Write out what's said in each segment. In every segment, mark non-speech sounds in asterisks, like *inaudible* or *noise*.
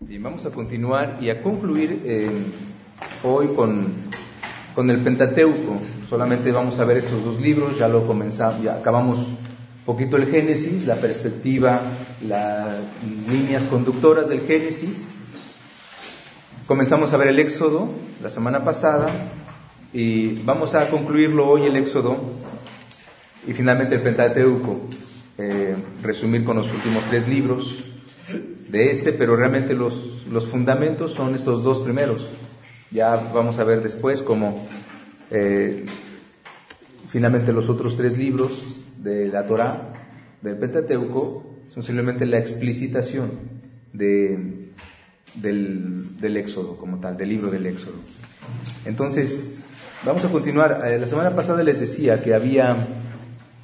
Bien, vamos a continuar y a concluir eh, hoy con, con, el Pentateuco. Solamente vamos a ver estos dos libros, ya lo comenzamos, ya acabamos poquito el Génesis, la perspectiva, las líneas conductoras del Génesis. Comenzamos a ver el Éxodo la semana pasada y vamos a concluirlo hoy el Éxodo y finalmente el Pentateuco. Eh, resumir con los últimos tres libros de este, pero realmente los, los fundamentos son estos dos primeros. Ya vamos a ver después cómo eh, finalmente los otros tres libros de la Torah, del Pentateuco, son simplemente la explicitación de, del, del, Éxodo como tal, del libro del Éxodo. Entonces, vamos a continuar. Eh, la semana pasada les decía que había,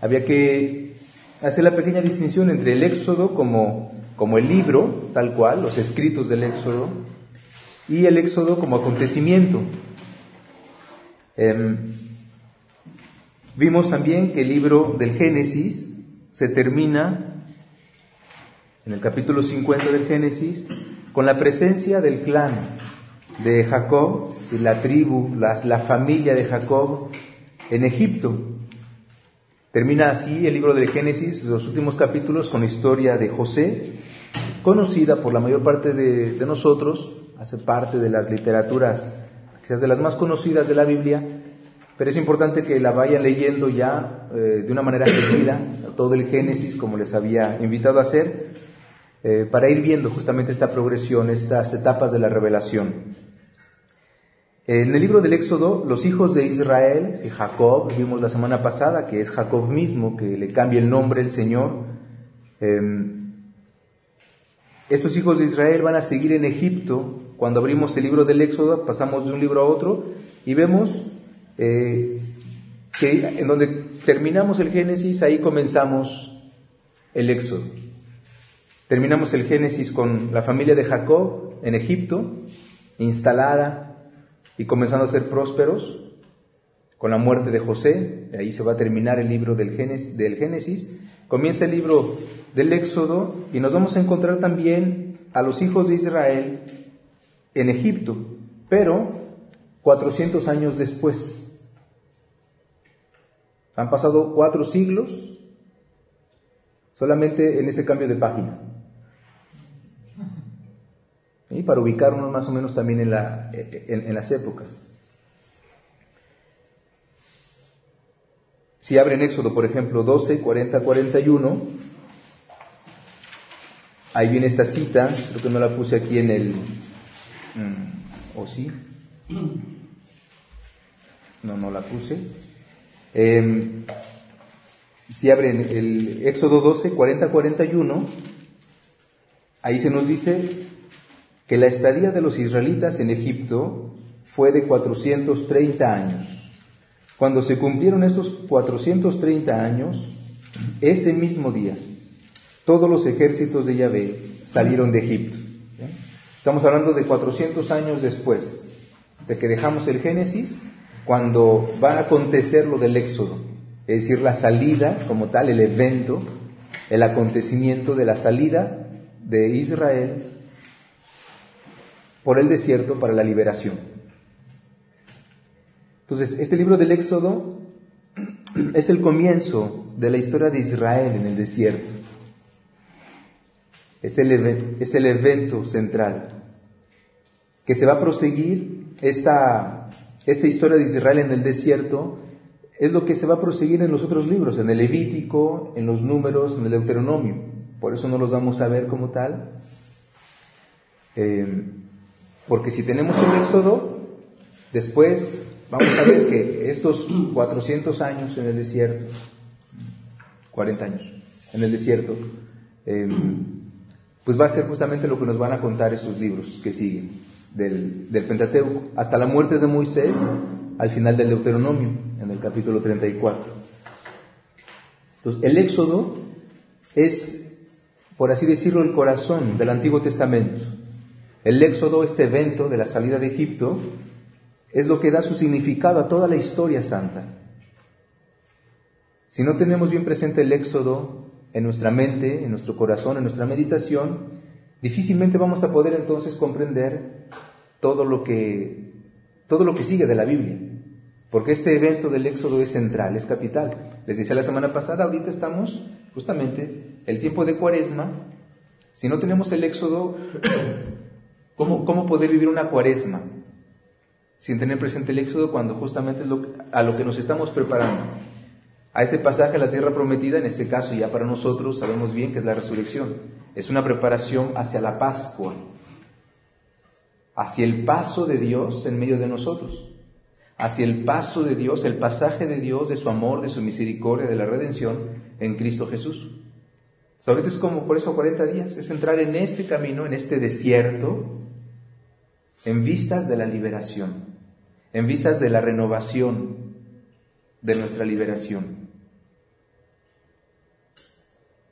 había que hacer la pequeña distinción entre el Éxodo como como el libro, tal cual, los escritos del Éxodo, y el Éxodo como acontecimiento. Em, vimos también que el libro del Génesis se termina en el capítulo 50 del Génesis con la presencia del clan de Jacob, la tribu, la, la familia de Jacob en Egipto. Termina así el libro del Génesis, los últimos capítulos, con la historia de José, conocida por la mayor parte de, nosotros, hace parte de las literaturas, quizás de las más conocidas de la Biblia, pero es importante que la vayan leyendo ya eh, de una manera seguida, todo el Génesis, como les había invitado a hacer, eh, para ir viendo justamente esta progresión, estas etapas de la revelación. En el libro del Éxodo, los hijos de Israel, Jacob, vimos la semana pasada que es Jacob mismo, que le cambia el nombre el Señor, em, estos hijos de Israel van a seguir en Egipto. Cuando abrimos el libro del Éxodo, pasamos de un libro a otro y vemos eh, que en donde terminamos el Génesis, ahí comenzamos el Éxodo. Terminamos el Génesis con la familia de Jacob en Egipto, instalada y comenzando a ser prósperos, con la muerte de José, ahí se va a terminar el libro del Génesis, del Génesis Comienza el libro del Éxodo y nos vamos a encontrar también a los hijos de Israel en Egipto, pero 400 años después. Han pasado cuatro siglos solamente en ese cambio de página. Y para ubicarnos más o menos también en, la, en las épocas. Si abren Éxodo, por ejemplo, 12, 40, 41, ahí viene esta cita, creo que no la puse aquí en el... Mm, ¿O sí? No, no la puse. Em, si abren el Éxodo 12, 40, 41, ahí se nos dice que la estadía de los israelitas en Egipto fue de 430 años. Cuando se cumplieron estos 430 años, ese mismo día, todos los ejércitos de Yahvé salieron de Egipto. Estamos hablando de 400 años después de que dejamos el Génesis, cuando va a acontecer lo del Éxodo, es decir, la salida como tal, el evento, el acontecimiento de la salida de Israel por el desierto para la liberación. Entonces, este libro del Éxodo *clears throat* es el comienzo de la historia de Israel en el desierto. Es el, es el evento central que se va a proseguir esta, esta historia de Israel en el desierto es lo que se va a proseguir en los otros libros, en el Levítico, en los números, en el Deuteronomio. Por eso no los vamos a ver como tal. Eh, porque si tenemos el Éxodo, después vamos a ver que estos 400 años en el desierto, 40 años en el desierto, em, pues va a ser justamente lo que nos van a contar estos libros que siguen del, del Pentateuco, hasta la muerte de Moisés al final del Deuteronomio, en el capítulo 34. Entonces, el Éxodo es, por así decirlo, el corazón del Antiguo Testamento. El Éxodo, este evento de la salida de Egipto, es lo que da su significado a toda la historia santa. Si no tenemos bien presente el éxodo en nuestra mente, en nuestro corazón, en nuestra meditación, difícilmente vamos a poder entonces comprender todo lo que, todo lo que sigue de la Biblia. Porque este evento del Éxodo es central, es capital. Les decía la semana pasada, ahorita estamos justamente el tiempo de cuaresma. Si no tenemos el Éxodo, ¿cómo, cómo poder vivir una cuaresma? Sin tener presente el Éxodo cuando justamente es a lo que nos estamos preparando. A ese pasaje a la tierra prometida, en este caso ya para nosotros sabemos bien que es la resurrección. Es una preparación hacia la Pascua, hacia el paso de Dios en medio de nosotros hacia el paso de Dios, el pasaje de Dios, de su amor, de su misericordia, de la redención en Cristo Jesús. ahorita es como por eso 40 días, es entrar en este camino, en este desierto, en vistas de la liberación, en vistas de la renovación de nuestra liberación.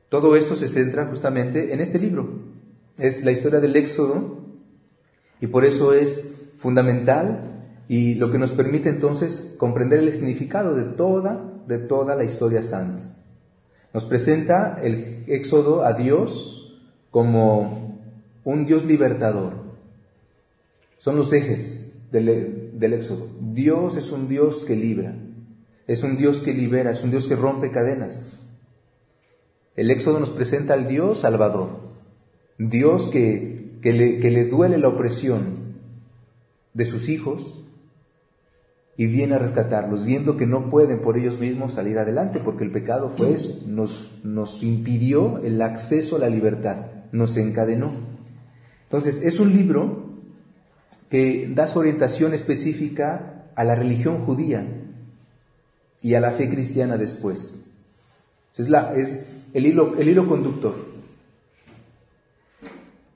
Todo esto se centra justamente en este libro. Es la historia del Éxodo y por eso es fundamental y lo que nos permite entonces comprender el significado de toda, de toda la historia santa. Nos presenta el éxodo a Dios como un Dios libertador. Son los ejes del, del éxodo. Dios es un Dios que libra, es un Dios que libera, es un Dios que rompe cadenas. El éxodo nos presenta al Dios salvador, Dios que, que, le, que le duele la opresión de sus hijos, y viene a rescatarlos, viendo que no pueden por ellos mismos salir adelante, porque el pecado pues nos, nos impidió el acceso a la libertad, nos encadenó. Entonces, es un libro que da su orientación específica a la religión judía y a la fe cristiana después. Es, la, es el, hilo, el hilo conductor.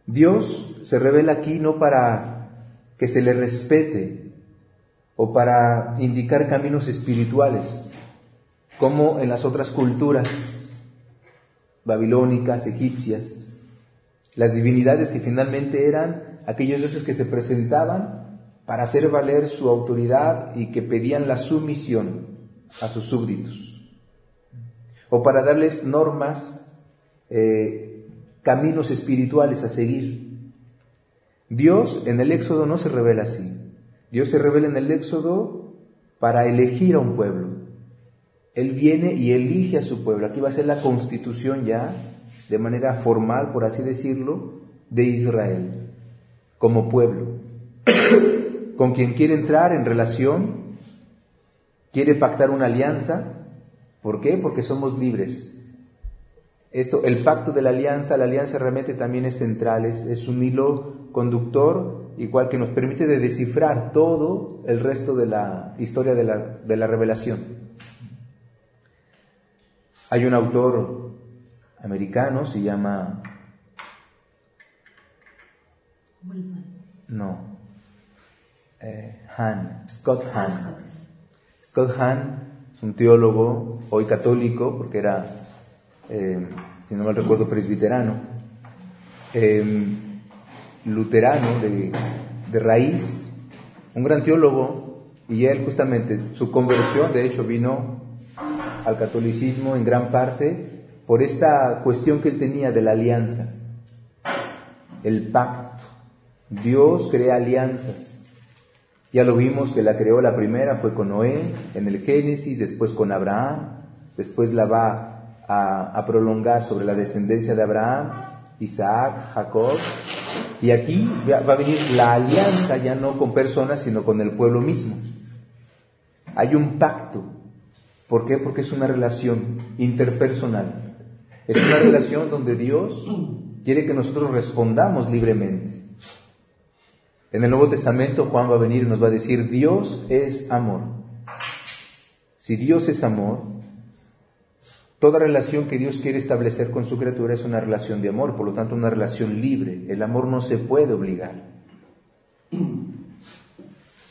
Dios se revela aquí no para que se le respete, o para indicar caminos espirituales, como en las otras culturas babilónicas, egipcias, las divinidades que finalmente eran aquellos dioses que se presentaban para hacer valer su autoridad y que pedían la sumisión a sus súbditos, o para darles normas, eh, caminos espirituales a seguir. Dios en el Éxodo no se revela así. Dios se revela en el Éxodo para elegir a un pueblo. Él viene y elige a su pueblo. Aquí va a ser la constitución ya, de manera formal, por así decirlo, de Israel, como pueblo, con quien quiere entrar en relación, quiere pactar una alianza. ¿Por qué? Porque somos libres. Esto, el pacto de la alianza, la alianza realmente también es central, es, es un hilo conductor igual que nos permite de descifrar todo el resto de la historia de la, de la revelación. Hay un autor americano, se llama... No. Eh, Han, Scott Han. Scott Han es un teólogo, hoy católico, porque era, eh, si no mal recuerdo, presbiterano. Eh, luterano de, raíz, un gran teólogo, y él justamente, su conversión de hecho vino al catolicismo en gran parte por esta cuestión que él tenía de la alianza, el pacto. Dios crea alianzas. Ya lo vimos que la creó la primera fue con Noé en el Génesis, después con Abraham, después la va a, prolongar sobre la descendencia de Abraham, Isaac, Jacob, y aquí va a venir la alianza ya no con personas, sino con el pueblo mismo. Hay un pacto. ¿Por qué? Porque es una relación interpersonal. Es una relación donde Dios quiere que nosotros respondamos libremente. En el Nuevo Testamento Juan va a venir y nos va a decir, Dios es amor. Si Dios es amor, Toda relación que Dios quiere establecer con su criatura es una relación de amor, por lo tanto una relación libre. El amor no se puede obligar.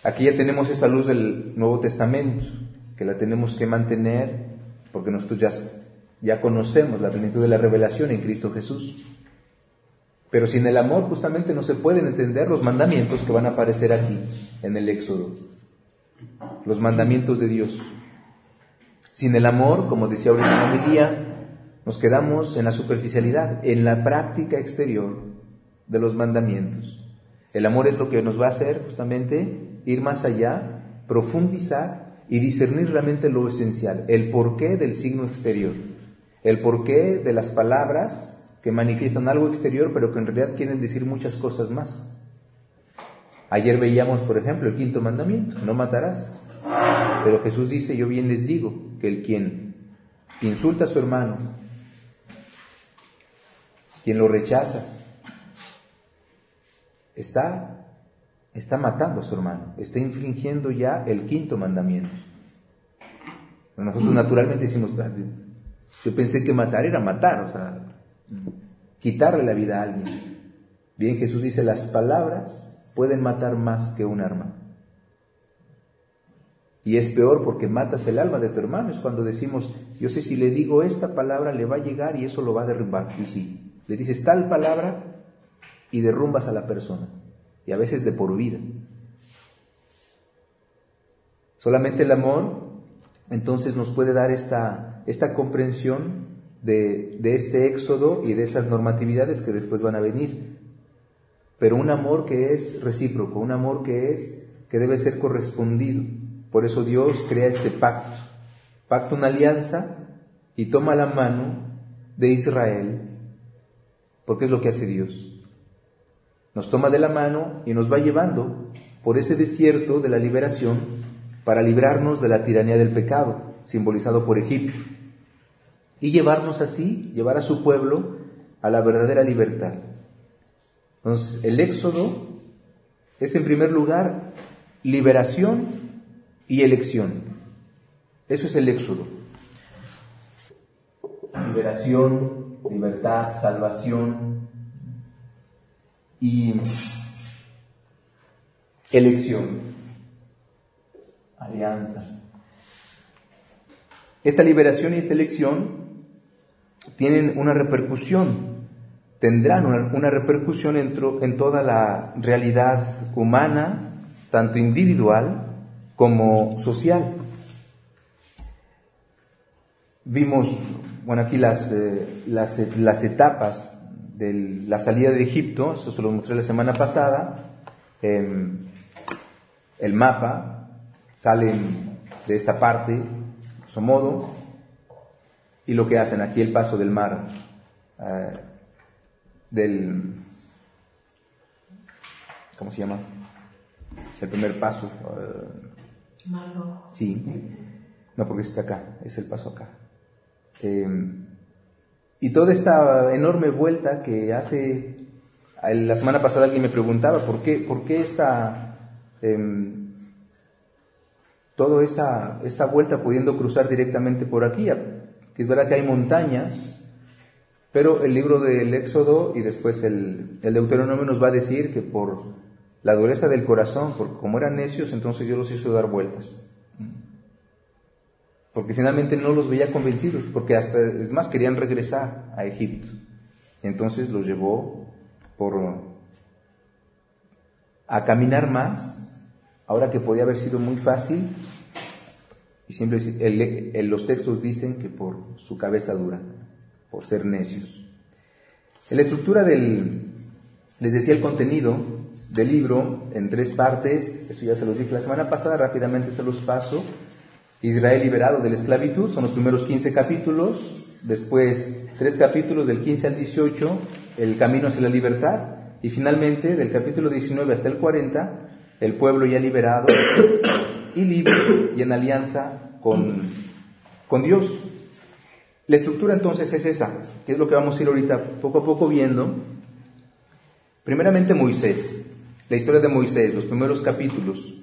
Aquí ya tenemos esa luz del Nuevo Testamento, que la tenemos que mantener porque nosotros ya, ya conocemos la plenitud de la revelación en Cristo Jesús. Pero sin el amor justamente no se pueden entender los mandamientos que van a aparecer aquí en el Éxodo. Los mandamientos de Dios. Sin el amor, como decía ahorita la nos quedamos en la superficialidad, en la práctica exterior, de los mandamientos. El amor es lo que nos va a hacer justamente ir más allá, profundizar y discernir realmente lo esencial, el porqué del signo exterior, el porqué de las palabras que manifiestan algo exterior pero que en realidad quieren decir muchas cosas más. Ayer veíamos, por ejemplo, el quinto mandamiento, no matarás. Pero Jesús dice, yo bien les digo, que el quien insulta a su hermano, quien lo rechaza, está, está matando a su hermano, está infringiendo ya el quinto mandamiento. Nosotros naturalmente decimos, ah, yo pensé que matar era matar, o sea, quitarle la vida a alguien. Bien, Jesús dice, las palabras pueden matar más que un arma. Y es peor porque matas el alma de tu hermano. Es cuando decimos, yo sé si le digo esta palabra le va a llegar y eso lo va a derrumbar. Y sí, le dices tal palabra y derrumbas a la persona. Y a veces de por vida. Solamente el amor entonces nos puede dar esta, esta comprensión de, este éxodo y de esas normatividades que después van a venir. Pero un amor que es recíproco, un amor que es, que debe ser correspondido. Por eso Dios crea este pacto. Pacto una alianza y toma la mano de Israel porque es lo que hace Dios. Nos toma de la mano y nos va llevando por ese desierto de la liberación para librarnos de la tiranía del pecado, simbolizado por Egipto, y llevarnos así, llevar a su pueblo a la verdadera libertad. Entonces, el éxodo es en primer lugar liberación y elección. Eso es el éxodo. Liberación, libertad, salvación y elección, alianza. Esta liberación y esta elección tienen una repercusión, tendrán una, repercusión en, en toda la realidad humana, tanto individual como social. Vimos bueno, aquí las, eh, las, las, etapas de la salida de Egipto, eso se lo mostré la semana pasada, em, el mapa, salen de esta parte, su modo, y lo que hacen aquí el paso del mar, eh, del, ¿cómo se llama? Es el primer paso. Uh, mar Sí, no porque está acá, es el paso acá. Em, y toda esta enorme vuelta que hace, la semana pasada alguien me preguntaba, ¿por qué, por qué esta, eh, toda esta, esta vuelta pudiendo cruzar directamente por aquí? Que es verdad que hay montañas, pero el libro del Éxodo y después el, Deuteronomio nos va a decir que por la dureza del corazón, porque como eran necios, entonces Dios los hizo dar vueltas porque finalmente no los veía convencidos, porque hasta, es más, querían regresar a Egipto. Entonces los llevó por, a caminar más, ahora que podía haber sido muy fácil, y siempre los textos dicen que por su cabeza dura, por ser necios. En la estructura del, les decía el contenido del libro en tres partes, eso ya se los dije la semana pasada, rápidamente se los paso. Israel liberado de la esclavitud, son los primeros 15 capítulos, después tres capítulos del 15 al 18, el camino hacia la libertad, y finalmente del capítulo 19 hasta el 40, el pueblo ya liberado y libre y en alianza con, con Dios. La estructura entonces es esa, que es lo que vamos a ir ahorita poco a poco viendo. Primeramente Moisés, la historia de Moisés, los primeros capítulos.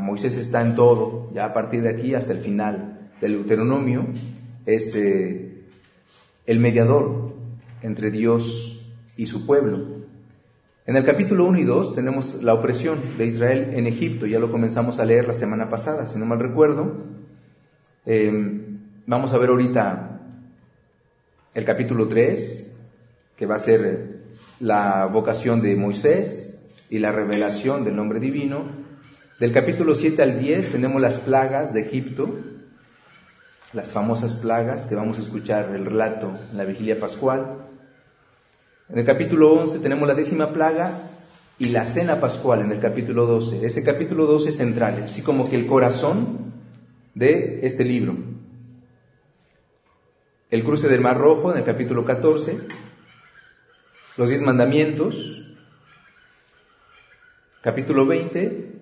Moisés está en todo, ya a partir de aquí hasta el final del Deuteronomio, es eh, el mediador entre Dios y su pueblo. En el capítulo 1 y 2 tenemos la opresión de Israel en Egipto, ya lo comenzamos a leer la semana pasada, si no mal recuerdo. Em, vamos a ver ahorita el capítulo 3, que va a ser la vocación de Moisés y la revelación del nombre divino. Del capítulo 7 al 10 tenemos las plagas de Egipto, las famosas plagas que vamos a escuchar el relato en la vigilia pascual. En el capítulo 11 tenemos la décima plaga y la cena pascual en el capítulo 12. Ese capítulo 12 es central, así como que el corazón de este libro. El cruce del Mar Rojo en el capítulo 14, los diez mandamientos, capítulo 20,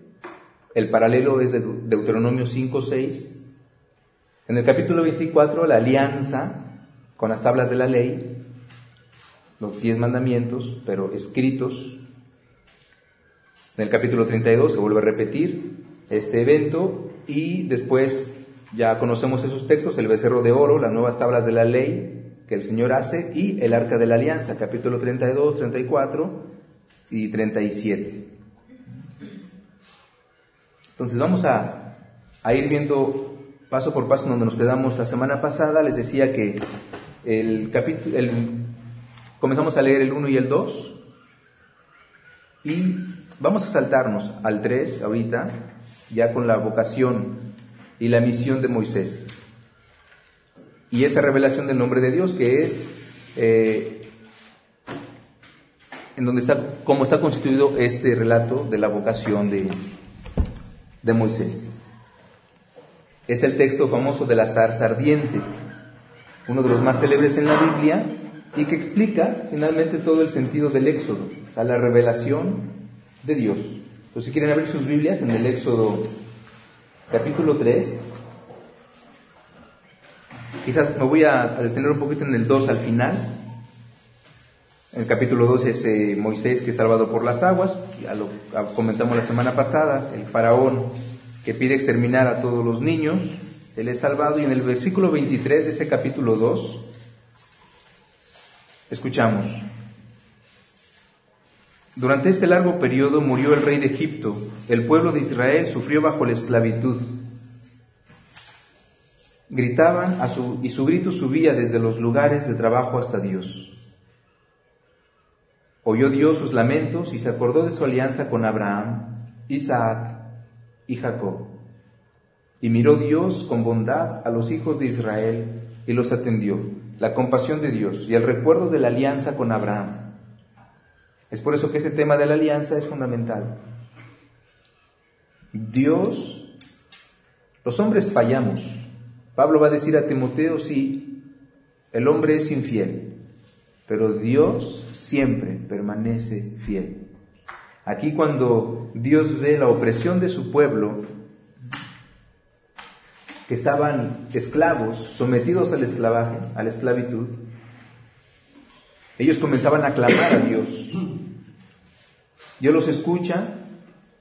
el paralelo es de Deuteronomio 5, 6. En el capítulo 24, la alianza con las tablas de la ley, los diez mandamientos, pero escritos. En el capítulo 32 se vuelve a repetir este evento y después ya conocemos esos textos, el becerro de oro, las nuevas tablas de la ley que el Señor hace y el arca de la alianza, capítulo 32, 34 y 37. Entonces vamos a, ir viendo paso por paso donde nos quedamos la semana pasada. Les decía que el capítulo, comenzamos a leer el 1 y el 2 y vamos a saltarnos al 3 ahorita, ya con la vocación y la misión de Moisés. Y esta revelación del nombre de Dios que es eh, en donde está, cómo está constituido este relato de la vocación de, de Moisés. Es el texto famoso de la zarza ardiente, uno de los más célebres en la Biblia y que explica finalmente todo el sentido del Éxodo, a la revelación de Dios. Entonces, si quieren abrir sus Biblias en el Éxodo capítulo 3, quizás me voy a, detener un poquito en el 2 al final. En el capítulo 2 es eh, Moisés que es salvado por las aguas, ya lo comentamos la semana pasada, el faraón que pide exterminar a todos los niños, él es salvado y en el versículo 23 de ese capítulo 2 escuchamos, durante este largo periodo murió el rey de Egipto, el pueblo de Israel sufrió bajo la esclavitud. Gritaban a su, y su grito subía desde los lugares de trabajo hasta Dios. Oyó Dios sus lamentos y se acordó de su alianza con Abraham, Isaac y Jacob. Y miró Dios con bondad a los hijos de Israel y los atendió, la compasión de Dios y el recuerdo de la alianza con Abraham. Es por eso que ese tema de la alianza es fundamental. Dios, los hombres fallamos. Pablo va a decir a Timoteo, sí, el hombre es infiel, pero Dios siempre permanece fiel. Aquí cuando Dios ve la opresión de su pueblo, que estaban esclavos, sometidos al esclavaje, a la esclavitud, ellos comenzaban a clamar a Dios. Dios los escucha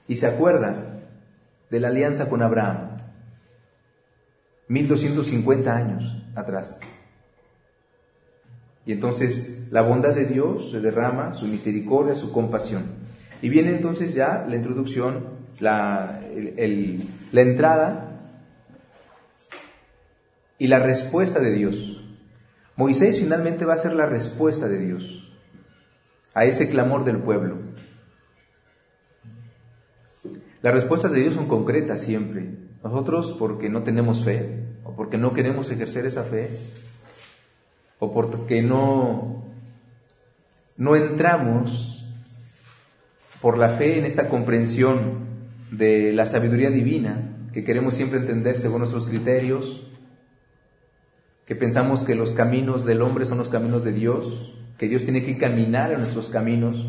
y se acuerda de la alianza con Abraham, 1250 años atrás. Y entonces la bondad de Dios se derrama, su misericordia, su compasión. Y viene entonces ya la introducción, la, la entrada y la respuesta de Dios. Moisés finalmente va a ser la respuesta de Dios a ese clamor del pueblo. Las respuestas de Dios son concretas siempre. Nosotros porque no tenemos fe, o porque no queremos ejercer esa fe, o porque no, no entramos por la fe en esta comprensión de la sabiduría divina que queremos siempre entender según nuestros criterios, que pensamos que los caminos del hombre son los caminos de Dios, que Dios tiene que caminar en nuestros caminos.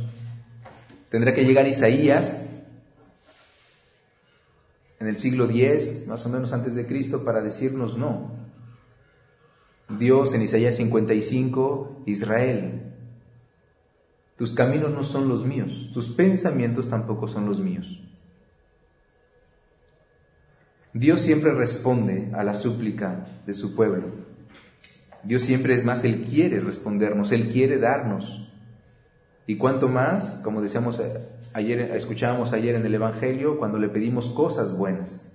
Tendrá que llegar Isaías en el siglo X, más o menos antes de Cristo, para decirnos no. Dios en Isaías 55, Israel, tus caminos no son los míos, tus pensamientos tampoco son los míos. Dios siempre responde a la súplica de su pueblo. Dios siempre es más, Él quiere respondernos, Él quiere darnos. Y cuanto más, como decíamos ayer, escuchábamos ayer en el Evangelio, cuando le pedimos cosas buenas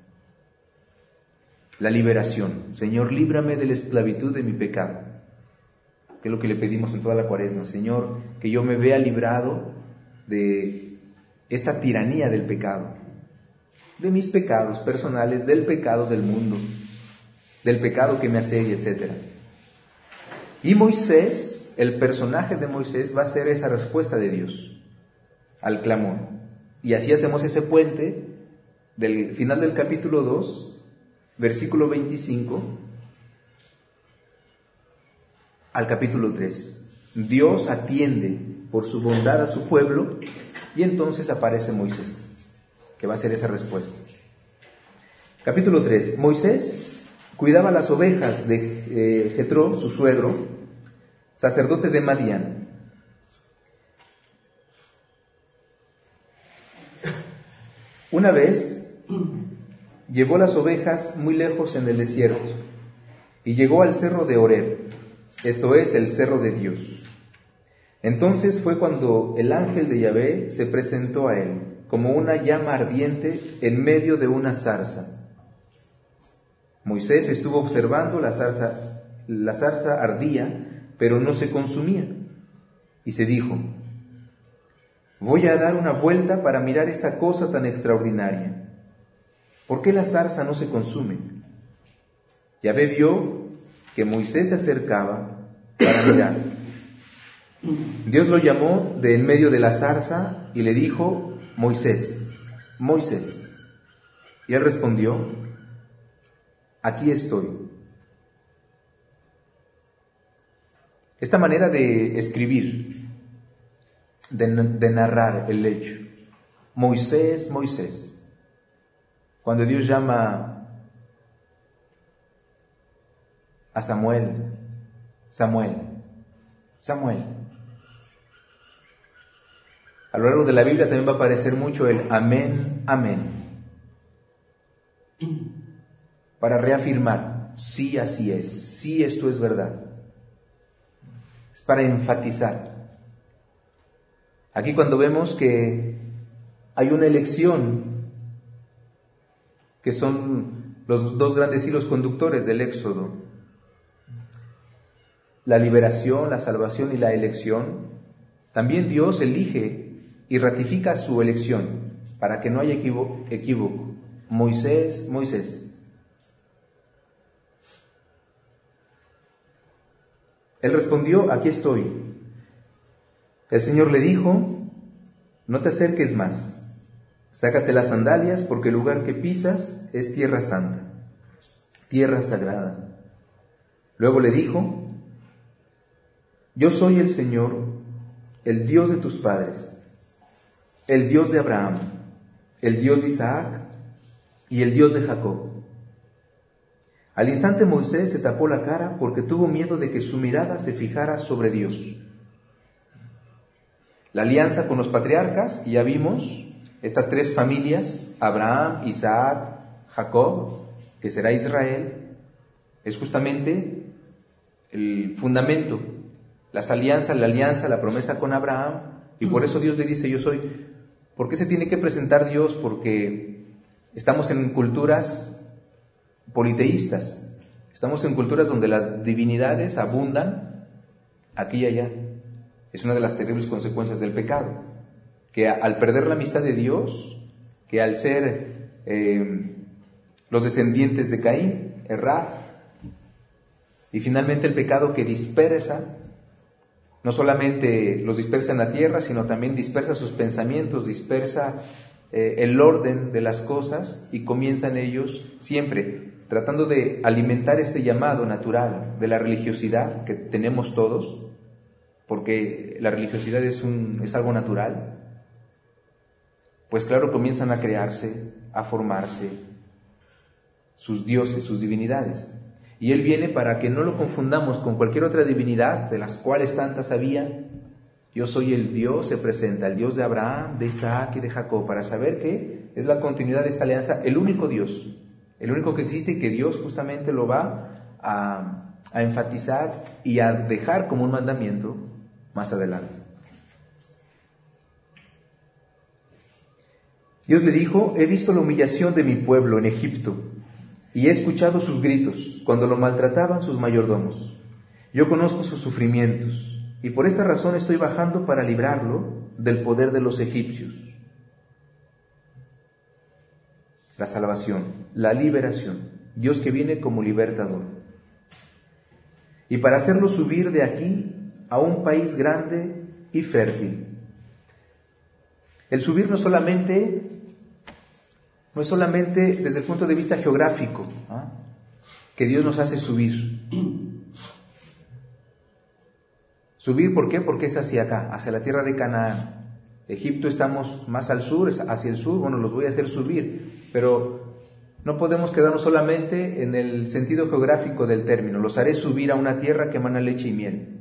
la liberación. Señor, líbrame de la esclavitud de mi pecado. Que es lo que le pedimos en toda la cuaresma. Señor, que yo me vea librado de esta tiranía del pecado, de mis pecados personales, del pecado del mundo, del pecado que me asedia, etc. Y Moisés el personaje de Moisés va a ser esa respuesta de Dios al clamor. Y así hacemos ese puente del final del capítulo 2, versículo 25, al capítulo 3. Dios atiende por su bondad a su pueblo y entonces aparece Moisés, que va a ser esa respuesta. Capítulo 3. Moisés cuidaba las ovejas de eh, Jetro, su suegro, sacerdote de Madián. Una vez llevó las ovejas muy lejos en el desierto y llegó al cerro de Oreb, esto es el cerro de Dios. Entonces fue cuando el ángel de Yahvé se presentó a él como una llama ardiente en medio de una zarza. Moisés estuvo observando la zarza, la zarza ardía, pero no se consumía. Y se dijo, voy a dar una vuelta para mirar esta cosa tan extraordinaria. ¿Por qué la zarza no se consume? Yahvé vio que Moisés se acercaba para mirar. Dios lo llamó de en medio de la zarza y le dijo, Moisés, Moisés. Y él respondió, aquí estoy. Esta manera de escribir, de, narrar el hecho, Moisés, Moisés, cuando Dios llama a Samuel, Samuel, Samuel. A lo largo de la Biblia también va a aparecer mucho el amén, amén para reafirmar, sí así es, sí esto es verdad. Para enfatizar. Aquí cuando vemos que hay una elección, que son los dos grandes hilos conductores del Éxodo, la liberación, la salvación y la elección, también Dios elige y ratifica su elección para que no haya equívoco. Moisés, Moisés, Él respondió, aquí estoy. El Señor le dijo, no te acerques más, sácate las sandalias porque el lugar que pisas es tierra santa, tierra sagrada. Luego le dijo, yo soy el Señor, el Dios de tus padres, el Dios de Abraham, el Dios de Isaac y el Dios de Jacob. Al instante Moisés se tapó la cara porque tuvo miedo de que su mirada se fijara sobre Dios. La alianza con los patriarcas, y ya vimos, estas tres familias, Abraham, Isaac, Jacob, que será Israel, es justamente el fundamento, las alianzas, la alianza, la promesa con Abraham, y por eso Dios le dice, yo soy. ¿Por qué se tiene que presentar Dios? Porque estamos en culturas politeístas. Estamos en culturas donde las divinidades abundan aquí y allá. Es una de las terribles consecuencias del pecado. Que al perder la amistad de Dios, que al ser eh, los descendientes de Caín, errar, y finalmente el pecado que dispersa, no solamente los dispersa en la tierra, sino también dispersa sus pensamientos, dispersa eh, el orden de las cosas y comienzan ellos siempre tratando de alimentar este llamado natural de la religiosidad que tenemos todos, porque la religiosidad es, algo natural, pues claro, comienzan a crearse, a formarse sus dioses, sus divinidades. Y Él viene para que no lo confundamos con cualquier otra divinidad, de las cuales tantas había. Yo soy el Dios, se presenta, el Dios de Abraham, de Isaac y de Jacob, para saber que es la continuidad de esta alianza, el único Dios, el único que existe y que Dios justamente lo va a, enfatizar y a dejar como un mandamiento más adelante. Dios le dijo, he visto la humillación de mi pueblo en Egipto y he escuchado sus gritos cuando lo maltrataban sus mayordomos. Yo conozco sus sufrimientos y por esta razón estoy bajando para librarlo del poder de los egipcios. La salvación, la liberación, Dios que viene como libertador. Y para hacerlo subir de aquí a un país grande y fértil. El subir no solamente, no es solamente desde el punto de vista geográfico, ¿ah? que Dios nos hace subir. Subir, ¿por qué? Porque es hacia acá, hacia la tierra de Canaán. Egipto estamos más al sur, hacia el sur, bueno, los voy a hacer subir, pero no podemos quedarnos solamente en el sentido geográfico del término. Los haré subir a una tierra que emana leche y miel.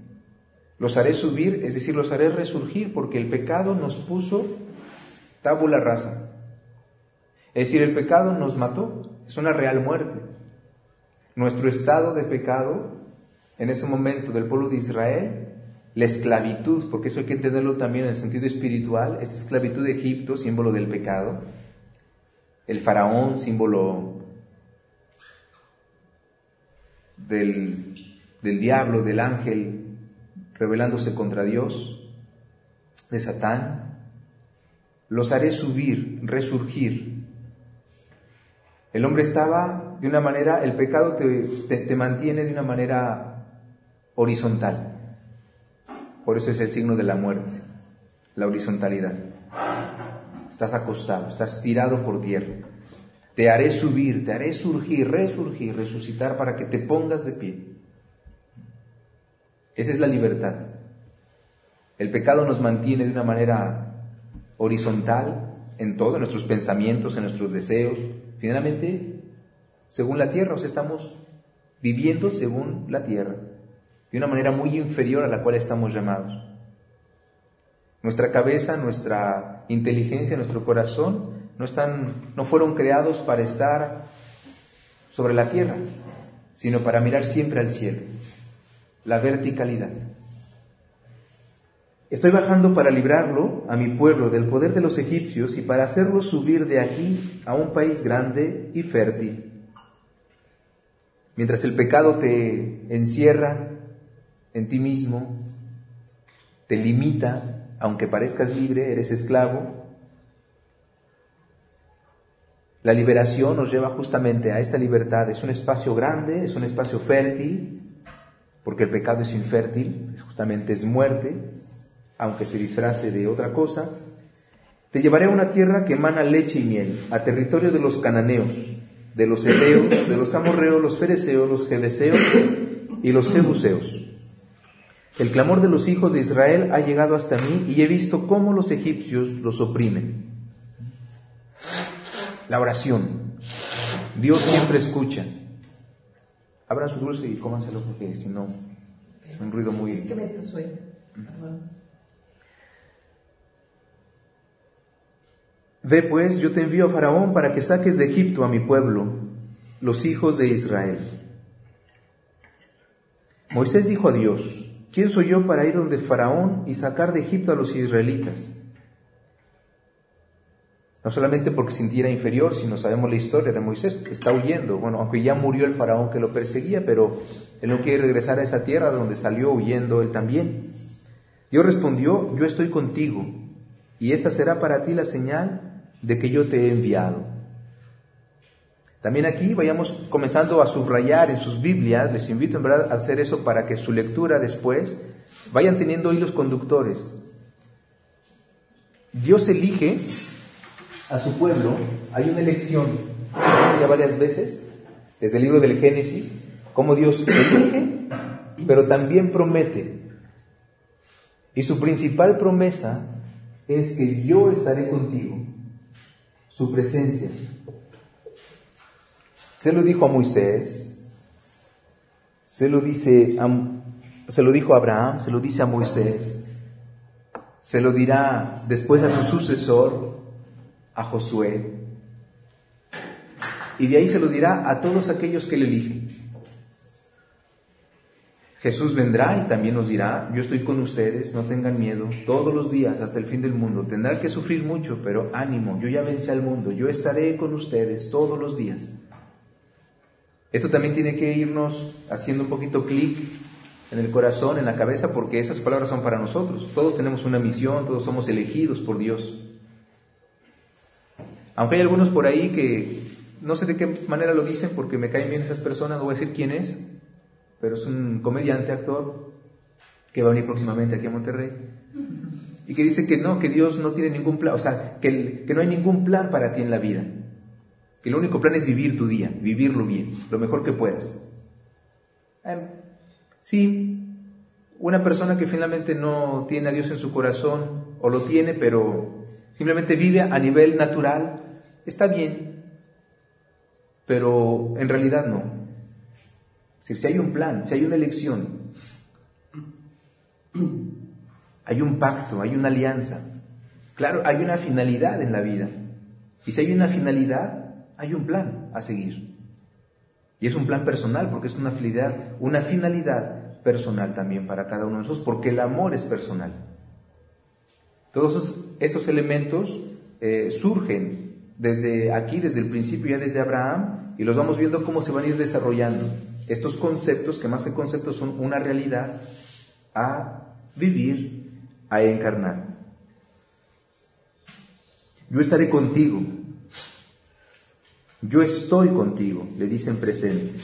Los haré subir, es decir, los haré resurgir, porque el pecado nos puso tabula rasa. Es decir, el pecado nos mató, es una real muerte. Nuestro estado de pecado, en ese momento del pueblo de Israel, la esclavitud, porque eso hay que entenderlo también en el sentido espiritual, esta esclavitud de Egipto, símbolo del pecado, el faraón, símbolo del, del diablo, del ángel, rebelándose contra Dios, de Satán, los haré subir, resurgir. El hombre estaba de una manera, el pecado te, te, mantiene de una manera horizontal. Por eso es el signo de la muerte, la horizontalidad. Estás acostado, estás tirado por tierra. Te haré subir, te haré surgir, resurgir, resucitar para que te pongas de pie. Esa es la libertad. El pecado nos mantiene de una manera horizontal en todo, en nuestros pensamientos, en nuestros deseos. Finalmente, según la tierra, o sea, estamos viviendo según la tierra, de una manera muy inferior a la cual estamos llamados. Nuestra cabeza, nuestra inteligencia, nuestro corazón no, están, no fueron creados para estar sobre la tierra, sino para mirar siempre al cielo la verticalidad. Estoy bajando para librarlo a mi pueblo del poder de los egipcios y para hacerlo subir de aquí a un país grande y fértil. Mientras el pecado te encierra en ti mismo, te limita, aunque parezcas libre, eres esclavo, la liberación nos lleva justamente a esta libertad. Es un espacio grande, es un espacio fértil, porque el pecado es infértil, justamente es muerte, aunque se disfrace de otra cosa. Te llevaré a una tierra que emana leche y miel, a territorio de los cananeos, de los heteos, de los amorreos, los fereceos, los jebeseos y los jebuseos. El clamor de los hijos de Israel ha llegado hasta mí y he visto cómo los egipcios los oprimen. La oración. Dios siempre escucha. Abran su dulce y cómanselo porque si no es un ruido muy... Es que me dio sueño. Ve pues, yo te envío a Faraón para que saques de Egipto a mi pueblo, los hijos de Israel. Moisés dijo a Dios, ¿quién soy yo para ir donde Faraón y sacar de Egipto a los israelitas? No solamente porque sintiera inferior, sino sabemos la historia de Moisés, que está huyendo. Bueno, aunque ya murió el faraón que lo perseguía, pero él no quiere regresar a esa tierra donde salió huyendo él también. Dios respondió, yo estoy contigo, y esta será para ti la señal de que yo te he enviado. También aquí vayamos comenzando a subrayar en sus Biblias, les invito en verdad a hacer eso para que su lectura después vayan teniendo hilos conductores. Dios elige a su pueblo, hay una elección, ya varias veces, desde el libro del Génesis, como Dios *coughs* elige, pero también promete. Y su principal promesa es que yo estaré contigo, su presencia. Se lo dijo a Moisés, se lo dice se lo dijo a Abraham, se lo dice a Moisés, se lo dirá después a su sucesor, a Josué. Y de ahí se lo dirá a todos aquellos que le eligen. Jesús vendrá y también nos dirá, yo estoy con ustedes, no tengan miedo, todos los días hasta el fin del mundo. Tendrán que sufrir mucho, pero ánimo, yo ya vencí al mundo, yo estaré con ustedes todos los días. Esto también tiene que irnos haciendo un poquito clic en el corazón, en la cabeza, porque esas palabras son para nosotros. Todos tenemos una misión, todos somos elegidos por Dios. Aunque hay algunos por ahí que no sé de qué manera lo dicen porque me caen bien esas personas, no voy a decir quién es, pero es un comediante, actor, que va a venir próximamente aquí a Monterrey, y que dice que no, que Dios no tiene ningún plan, o sea, que, que no hay ningún plan para ti en la vida, que el único plan es vivir tu día, vivirlo bien, lo mejor que puedas. Sí, una persona que finalmente no tiene a Dios en su corazón, o lo tiene, pero simplemente vive a nivel natural, está bien, pero en realidad no. Si hay un plan, si hay una elección, hay un pacto, hay una alianza. Claro, hay una finalidad en la vida. Y si hay una finalidad, hay un plan a seguir. Y es un plan personal, porque es una finalidad, personal también para cada uno de nosotros, porque el amor es personal. Todos estos elementos eh, surgen desde aquí, desde el principio, ya desde Abraham, y los vamos viendo cómo se van a ir desarrollando. Estos conceptos, que más que conceptos son una realidad, a vivir, a encarnar. Yo estaré contigo. Yo estoy contigo, le dice en presente.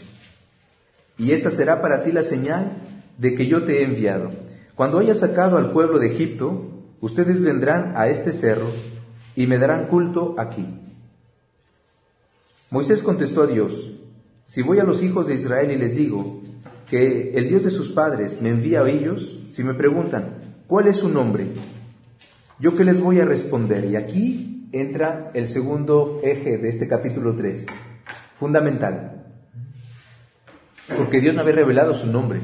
Y esta será para ti la señal de que yo te he enviado. Cuando haya sacado al pueblo de Egipto, ustedes vendrán a este cerro y me darán culto aquí. Moisés contestó a Dios, si voy a los hijos de Israel y les digo, que el Dios de sus padres me envía a ellos, si me preguntan, ¿cuál es su nombre? ¿Yo qué les voy a responder? Y aquí entra el segundo eje de este capítulo 3, fundamental. Porque Dios no había revelado su nombre.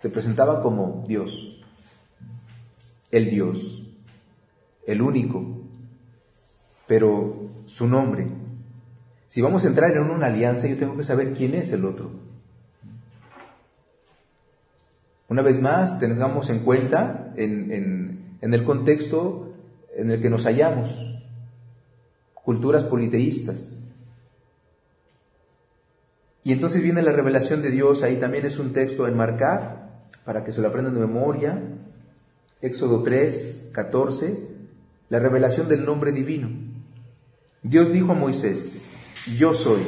Se presentaba como Dios, el Dios, el único, pero su nombre. Si vamos a entrar en una alianza, yo tengo que saber quién es el otro. Una vez más, tengamos en cuenta en, el contexto en el que nos hallamos, culturas politeístas. Y entonces viene la revelación de Dios, ahí también es un texto a enmarcar para que se lo aprendan de memoria. Éxodo 3, 14, la revelación del nombre divino. Dios dijo a Moisés, yo soy.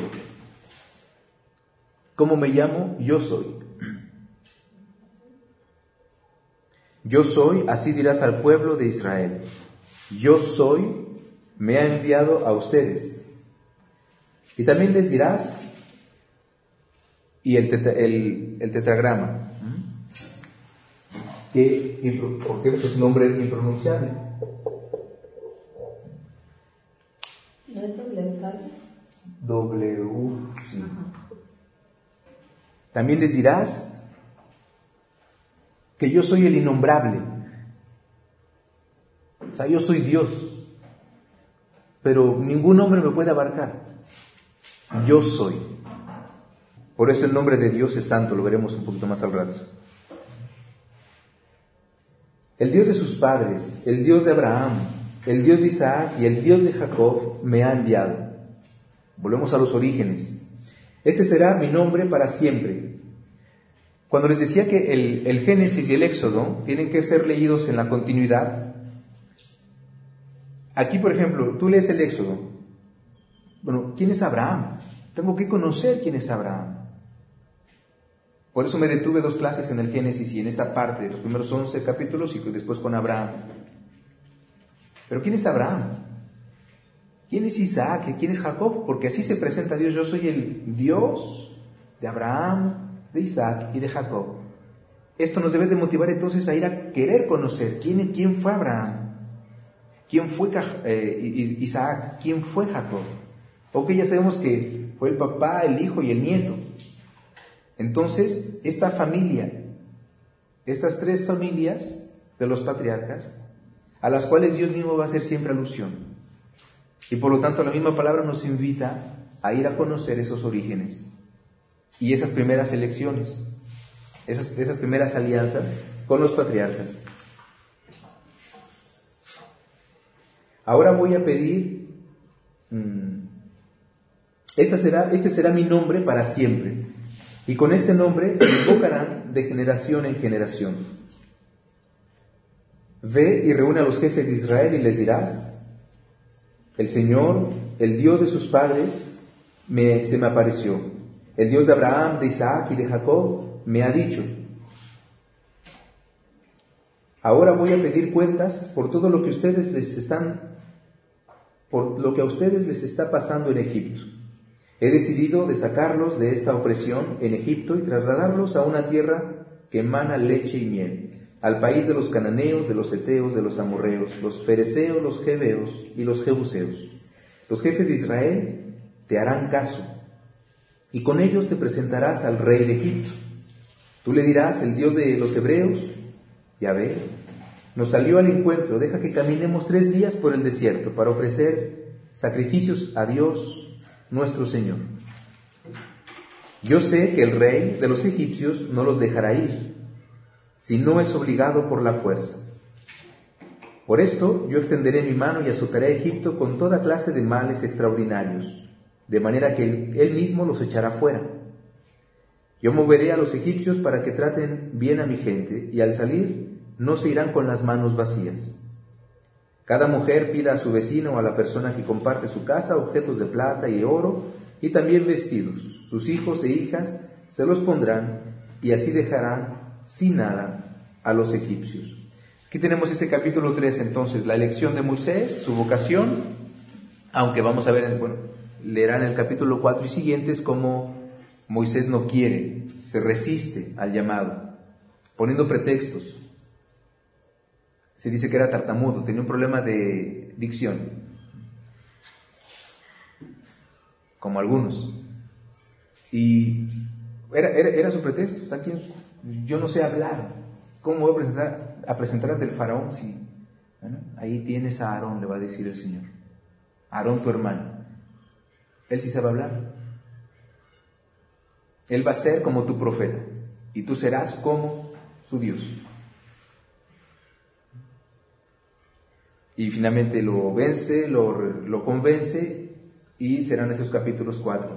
¿Cómo me llamo? Yo soy. Yo soy, así dirás al pueblo de Israel. Yo soy, me ha enviado a ustedes. Y también les dirás, y el, tetragrama, que, porque es un nombre impronunciable. ¿No es W? W, sí. También les dirás que yo soy el innombrable. O sea, yo soy Dios, pero ningún hombre me puede abarcar. Yo soy. Por eso el nombre de Dios es santo, lo veremos un poquito más al rato. El Dios de sus padres, el Dios de Abraham, el Dios de Isaac y el Dios de Jacob me ha enviado. Volvemos a los orígenes. Este será mi nombre para siempre cuando les decía que el, Génesis y el Éxodo tienen que ser leídos en la continuidad, aquí por ejemplo, tú lees el Éxodo. Bueno, ¿quién es Abraham? Tengo que conocer quién es Abraham. Por eso me detuve dos clases en el Génesis y en esta parte, los primeros 11 capítulos y después con Abraham. Pero ¿quién es Abraham? ¿Quién es Isaac? ¿Quién es Jacob? Porque así se presenta Dios. Yo soy el Dios de Abraham, de Isaac y de Jacob. Esto nos debe de motivar entonces a ir a querer conocer quién, quién fue Abraham, quién fue eh, Isaac, quién fue Jacob. Porque ya sabemos que fue el papá, el hijo y el nieto. Entonces, esta familia, estas tres familias de los patriarcas, a las cuales Dios mismo va a hacer siempre alusión. Y por lo tanto la misma palabra nos invita a ir a conocer esos orígenes y esas primeras elecciones, esas, esas primeras alianzas con los patriarcas. Ahora voy a pedir, mm, este será mi nombre para siempre, y con este nombre me invocarán de generación en generación. Ve y reúne a los jefes de Israel y les dirás, el Señor, el Dios de sus padres, me, se me apareció el Dios de Abraham, de Isaac y de Jacob, me ha dicho, Ahora voy a pedir cuentas por todo lo que ustedes les están, por lo que a ustedes les está pasando en Egipto. He decidido de sacarlos de esta opresión en Egipto y trasladarlos a una tierra que emana leche y miel, al país de los cananeos, de los eteos, de los amorreos, los fereceos, los jebeos y los jebuseos. Los jefes de Israel te harán caso, y con ellos te presentarás al rey de Egipto. Tú le dirás, el Dios de los hebreos, ya ve, nos salió al encuentro, deja que caminemos tres días por el desierto para ofrecer sacrificios a Dios nuestro Señor. Yo sé que el rey de los egipcios no los dejará ir, si no es obligado por la fuerza. Por esto yo extenderé mi mano y azotaré a Egipto con toda clase de males extraordinarios, de manera que él, mismo los echará fuera. Yo moveré a los egipcios para que traten bien a mi gente, y al salir no se irán con las manos vacías. Cada mujer pida a su vecino o a la persona que comparte su casa objetos de plata y oro y también vestidos. Sus hijos e hijas se los pondrán y así dejarán sin nada a los egipcios. Aquí tenemos este capítulo 3 entonces, la elección de Moisés, su vocación, aunque vamos a ver, bueno, leerán el capítulo 4 y siguientes cómo Moisés no quiere, se resiste al llamado, poniendo pretextos. Se dice que era tartamudo, tenía un problema de dicción, como algunos. Y era, era, su pretexto, o sea, yo no sé hablar, ¿cómo voy a presentar, a presentar ante el faraón si ahí tienes a Aarón, le va a decir el Señor, Aarón tu hermano, él sí sabe hablar, él va a ser como tu profeta y tú serás como su Dios. Y finalmente lo vence, lo, lo convence y serán esos capítulos 4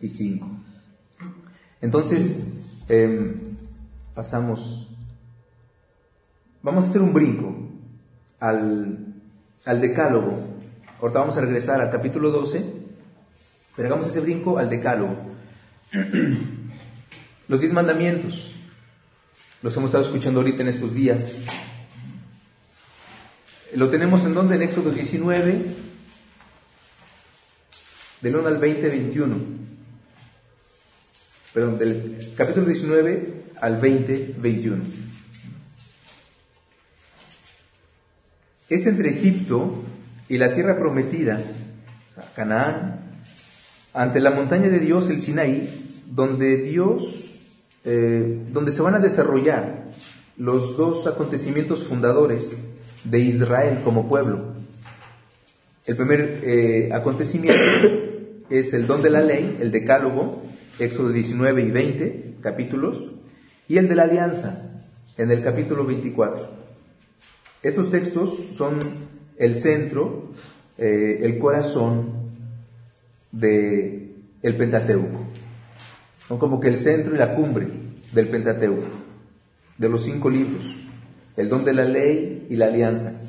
y 5. Entonces, em, pasamos, vamos a hacer un brinco al, al decálogo. Ahorita vamos a regresar al capítulo 12, pero hagamos ese brinco al decálogo. *clears throat* Los diez mandamientos, los hemos estado escuchando ahorita en estos días. Lo tenemos en donde? En Éxodo 19, del 1 al 20, 21. Perdón, del capítulo 19 al 20, 21. Es entre Egipto y la tierra prometida, Canaán, ante la montaña de Dios, el Sinaí, donde Dios, eh, donde se van a desarrollar los dos acontecimientos fundadores de Israel como pueblo. El primer eh, acontecimiento *coughs* es el don de la ley, el decálogo, Éxodo 19 y 20 capítulos, y el de la alianza, en el capítulo 24. Estos textos son el centro, eh, el corazón de el Pentateuco. Son como que el centro y la cumbre del Pentateuco, de los cinco libros, el don de la ley y la alianza.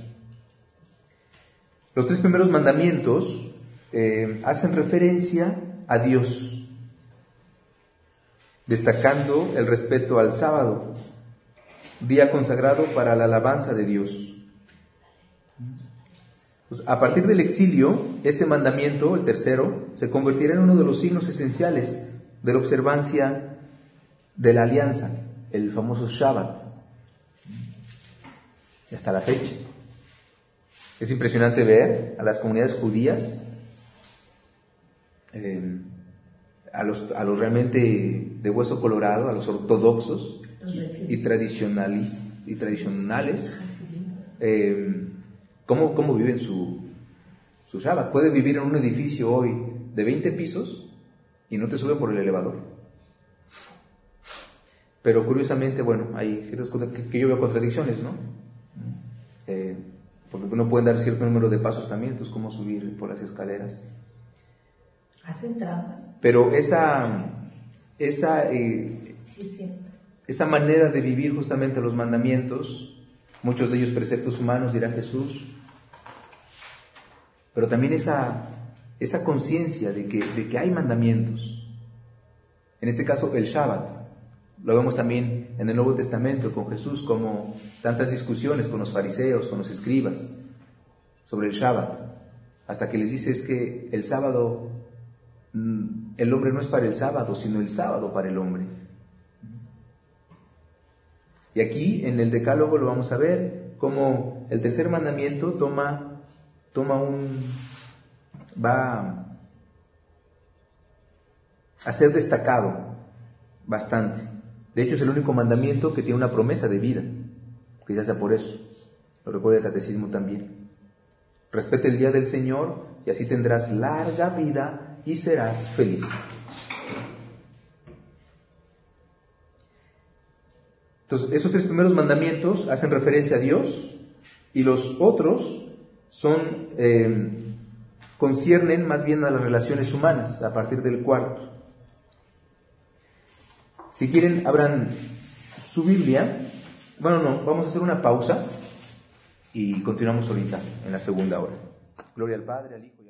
Los tres primeros mandamientos eh, hacen referencia a Dios, destacando el respeto al sábado, día consagrado para la alabanza de Dios. Pues, a partir del exilio, este mandamiento, el tercero, se convertirá en uno de los signos esenciales de la observancia de la alianza, el famoso Shabbat, y hasta la fecha. Es impresionante ver a las comunidades judías eh, a, los, a los realmente de hueso colorado, a los ortodoxos y, tradicionales, y tradicionales, eh, ¿cómo, ¿cómo, viven su, su Shabbat? Puede vivir en un edificio hoy de 20 pisos y no te sube por el elevador. Pero curiosamente, bueno, hay ciertas cosas que, yo veo contradicciones, ¿no? Eh, porque uno puede dar cierto número de pasos también, entonces cómo subir por las escaleras. Hacen trampas. Pero esa, esa, eh, esa manera de vivir justamente los mandamientos, muchos de ellos preceptos humanos, dirá Jesús, pero también esa, esa conciencia de que, de que hay mandamientos. En este caso, el Shabbat. Lo vemos también en el Nuevo Testamento con Jesús, como tantas discusiones con los fariseos, con los escribas, sobre el Shabbat, hasta que les dice es que el sábado, mm, el hombre no es para el sábado, sino el sábado para el hombre. Y aquí en el Decálogo lo vamos a ver, como el tercer mandamiento toma, toma un, va a ser destacado bastante. De hecho, es el único mandamiento que tiene una promesa de vida, quizás sea por eso. Lo recuerda el catecismo también. Respete el día del Señor y así tendrás larga vida y serás feliz. Entonces, esos tres primeros mandamientos hacen referencia a Dios y los otros son, eh, conciernen más bien a las relaciones humanas, a partir del cuarto. Si quieren, abran su Biblia. Bueno, no, vamos a hacer una pausa y continuamos ahorita en la segunda hora. Gloria al Padre, al Hijo